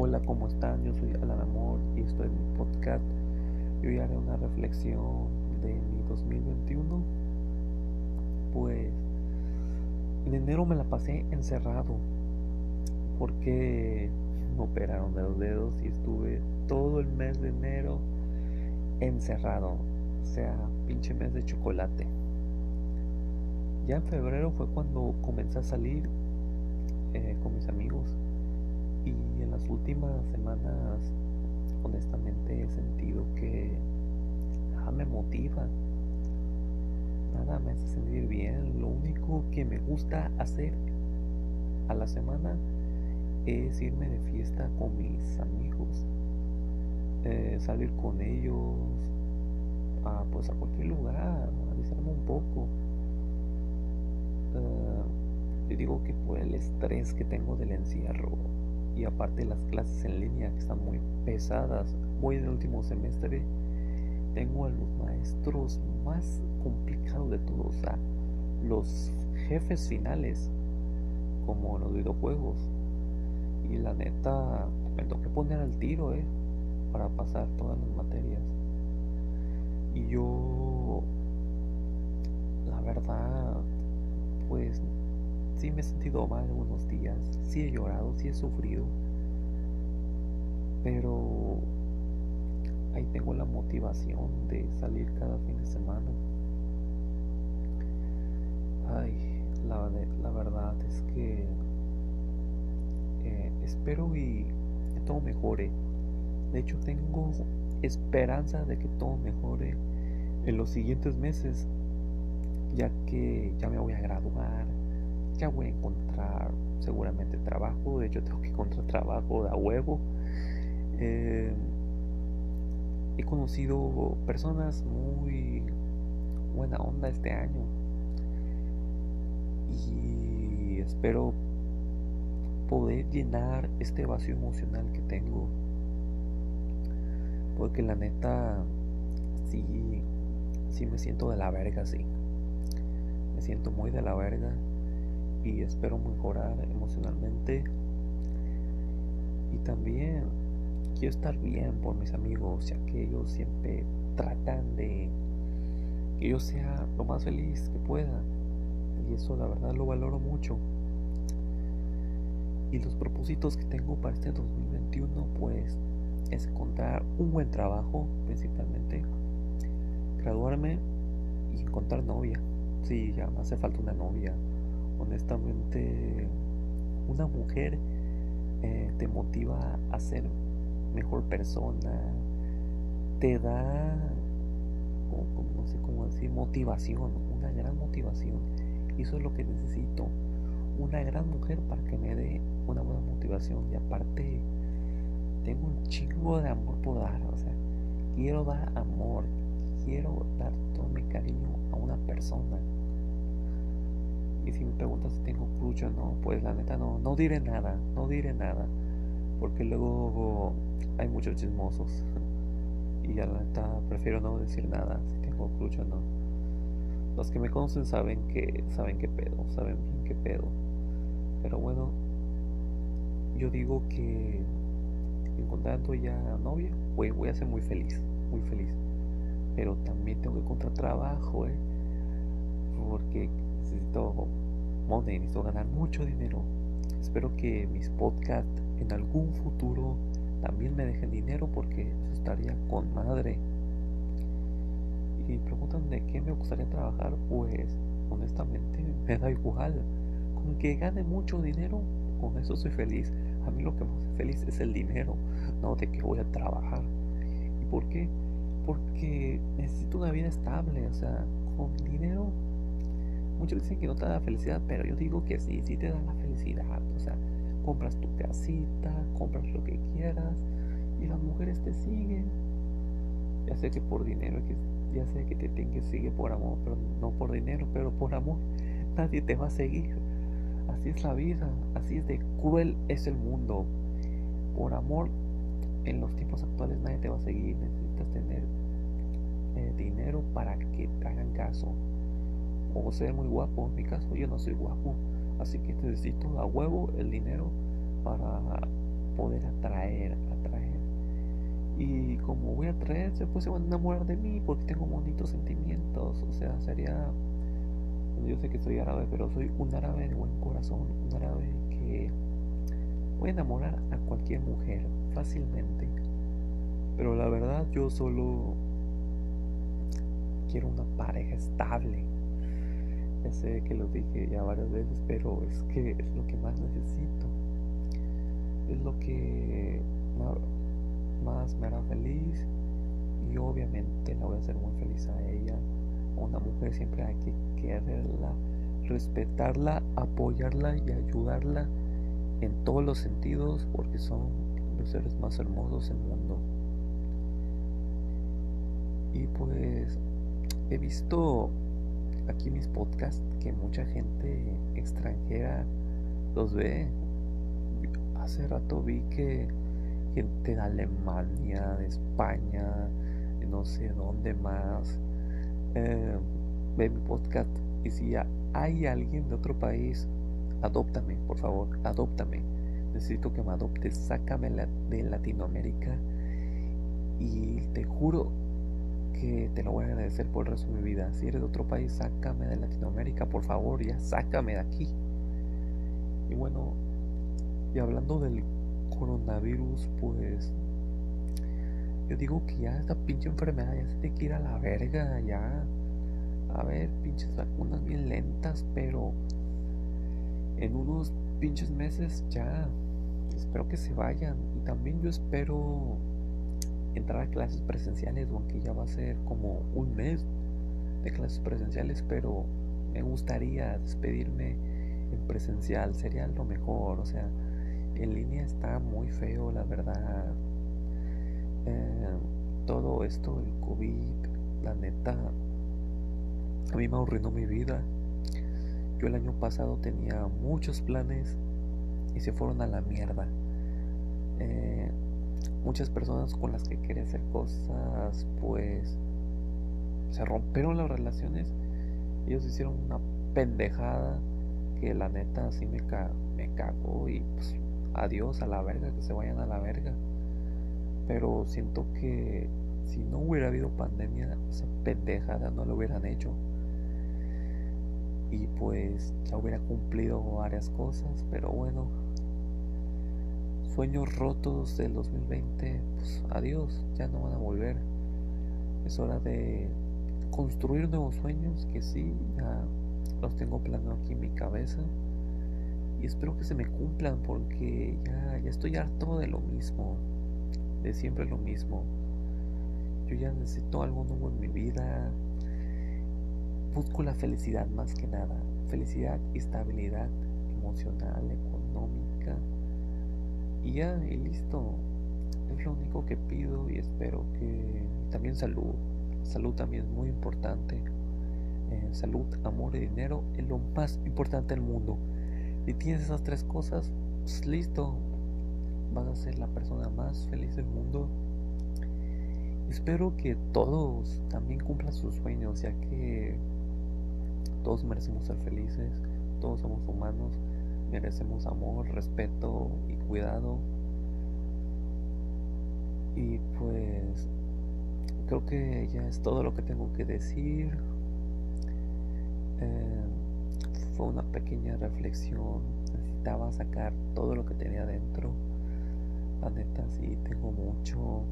Hola, ¿cómo están? Yo soy Alan Amor y estoy en mi podcast. Yo hoy haré una reflexión de mi 2021. Pues en enero me la pasé encerrado porque me operaron de los dedos y estuve todo el mes de enero encerrado. O sea, pinche mes de chocolate. Ya en febrero fue cuando comencé a salir eh, con mis amigos y en las últimas semanas honestamente he sentido que nada me motiva, nada me hace sentir bien. Lo único que me gusta hacer a la semana es irme de fiesta con mis amigos, eh, salir con ellos, a, pues a cualquier lugar, avisarme un poco. Uh, digo que por el estrés que tengo del encierro y aparte las clases en línea que están muy pesadas. Voy en el último semestre, tengo a los maestros más complicados de todos, o sea, los jefes finales, como los videojuegos. Y la neta, me tengo que poner al tiro, eh, para pasar todas las materias. Y yo, la verdad, pues Sí me he sentido mal algunos días, sí he llorado, sí he sufrido, pero ahí tengo la motivación de salir cada fin de semana. Ay, la, la verdad es que eh, espero y que todo mejore. De hecho, tengo esperanza de que todo mejore en los siguientes meses, ya que ya me voy a graduar ya voy a encontrar seguramente trabajo. De hecho, tengo que encontrar trabajo de huevo. Eh, he conocido personas muy buena onda este año. Y espero poder llenar este vacío emocional que tengo. Porque la neta, sí, sí me siento de la verga, sí. Me siento muy de la verga y espero mejorar emocionalmente. Y también quiero estar bien por mis amigos, ya que ellos siempre tratan de que yo sea lo más feliz que pueda. Y eso la verdad lo valoro mucho. Y los propósitos que tengo para este 2021 pues es encontrar un buen trabajo principalmente, graduarme y encontrar novia. Si ya me hace falta una novia honestamente una mujer eh, te motiva a ser mejor persona, te da, no sé cómo decir, motivación, una gran motivación. Y eso es lo que necesito, una gran mujer para que me dé una buena motivación. Y aparte, tengo un chingo de amor por dar, o sea, quiero dar amor, quiero dar todo mi cariño a una persona. Y si me preguntas si tengo crush o no, pues la neta no, no diré nada, no diré nada. Porque luego hay muchos chismosos. y la neta prefiero no decir nada si tengo crush o no. Los que me conocen saben que saben qué pedo, saben bien qué pedo. Pero bueno, yo digo que encontrando ya novia, voy, voy a ser muy feliz, muy feliz. Pero también tengo que encontrar trabajo, eh. Porque necesito money, necesito ganar mucho dinero. Espero que mis podcasts en algún futuro también me dejen dinero porque eso estaría con madre. Y preguntan de qué me gustaría trabajar, pues honestamente me da igual. Con que gane mucho dinero, con eso soy feliz. A mí lo que me hace feliz es el dinero, no de que voy a trabajar. ¿Y por qué? Porque necesito una vida estable, o sea, con dinero Muchos dicen que no te da felicidad, pero yo digo que sí, sí te da la felicidad. O sea, compras tu casita, compras lo que quieras y las mujeres te siguen. Ya sé que por dinero, ya sé que te tienen que seguir por amor, pero no por dinero, pero por amor. Nadie te va a seguir. Así es la vida, así es de cruel es el mundo. Por amor, en los tiempos actuales nadie te va a seguir. Necesitas tener eh, dinero para que te hagan caso o ser muy guapo. En mi caso, yo no soy guapo, así que necesito a huevo el dinero para poder atraer, atraer. Y como voy a atraer, después se van a enamorar de mí porque tengo bonitos sentimientos. O sea, sería. Yo sé que soy árabe, pero soy un árabe de buen corazón, un árabe que voy a enamorar a cualquier mujer fácilmente. Pero la verdad, yo solo quiero una pareja estable. Ya sé que lo dije ya varias veces, pero es que es lo que más necesito. Es lo que más me hará feliz y obviamente la voy a hacer muy feliz a ella. Una mujer siempre hay que quererla, respetarla, apoyarla y ayudarla en todos los sentidos porque son los seres más hermosos del mundo. Y pues he visto aquí mis podcasts que mucha gente extranjera los ve. Hace rato vi que gente de Alemania, de España, de no sé dónde más, eh, ve mi podcast y si hay alguien de otro país, adóptame, por favor, adóptame. Necesito que me adoptes, sácame de Latinoamérica y te juro que te lo voy a agradecer por el resto de mi vida. Si eres de otro país, sácame de Latinoamérica, por favor, ya sácame de aquí. Y bueno, y hablando del coronavirus, pues yo digo que ya esta pinche enfermedad ya se tiene que ir a la verga, ya. A ver, pinches vacunas bien lentas, pero en unos pinches meses ya. Espero que se vayan. Y también yo espero entrar a clases presenciales, aunque ya va a ser como un mes de clases presenciales, pero me gustaría despedirme en presencial, sería lo mejor, o sea, en línea está muy feo, la verdad. Eh, todo esto, el COVID, la neta, a mí me arruinó mi vida. Yo el año pasado tenía muchos planes y se fueron a la mierda. Eh, muchas personas con las que quería hacer cosas, pues se rompieron las relaciones. Ellos hicieron una pendejada que la neta así me, me cago y pues adiós a la verga, que se vayan a la verga. Pero siento que si no hubiera habido pandemia, esa pendejada no lo hubieran hecho. Y pues ya hubiera cumplido varias cosas, pero bueno, sueños rotos del 2020, pues adiós, ya no van a volver. Es hora de construir nuevos sueños que sí, ya los tengo planeados aquí en mi cabeza. Y espero que se me cumplan porque ya, ya estoy harto de lo mismo, de siempre lo mismo. Yo ya necesito algo nuevo en mi vida. Busco la felicidad más que nada. Felicidad y estabilidad emocional, económica y ya, y listo. Es lo único que pido y espero que también salud. Salud también es muy importante. Eh, salud, amor y dinero es lo más importante del mundo. Si tienes esas tres cosas, pues listo. Vas a ser la persona más feliz del mundo. Espero que todos también cumplan sus sueños, ya que todos merecemos ser felices, todos somos humanos merecemos amor, respeto y cuidado. Y pues creo que ya es todo lo que tengo que decir. Eh, fue una pequeña reflexión. Necesitaba sacar todo lo que tenía dentro. La neta sí tengo mucho.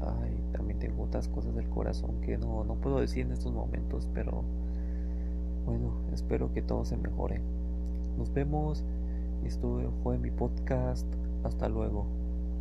Ay, también tengo otras cosas del corazón que no, no puedo decir en estos momentos, pero bueno, espero que todo se mejore. Nos vemos. Esto fue mi podcast. Hasta luego.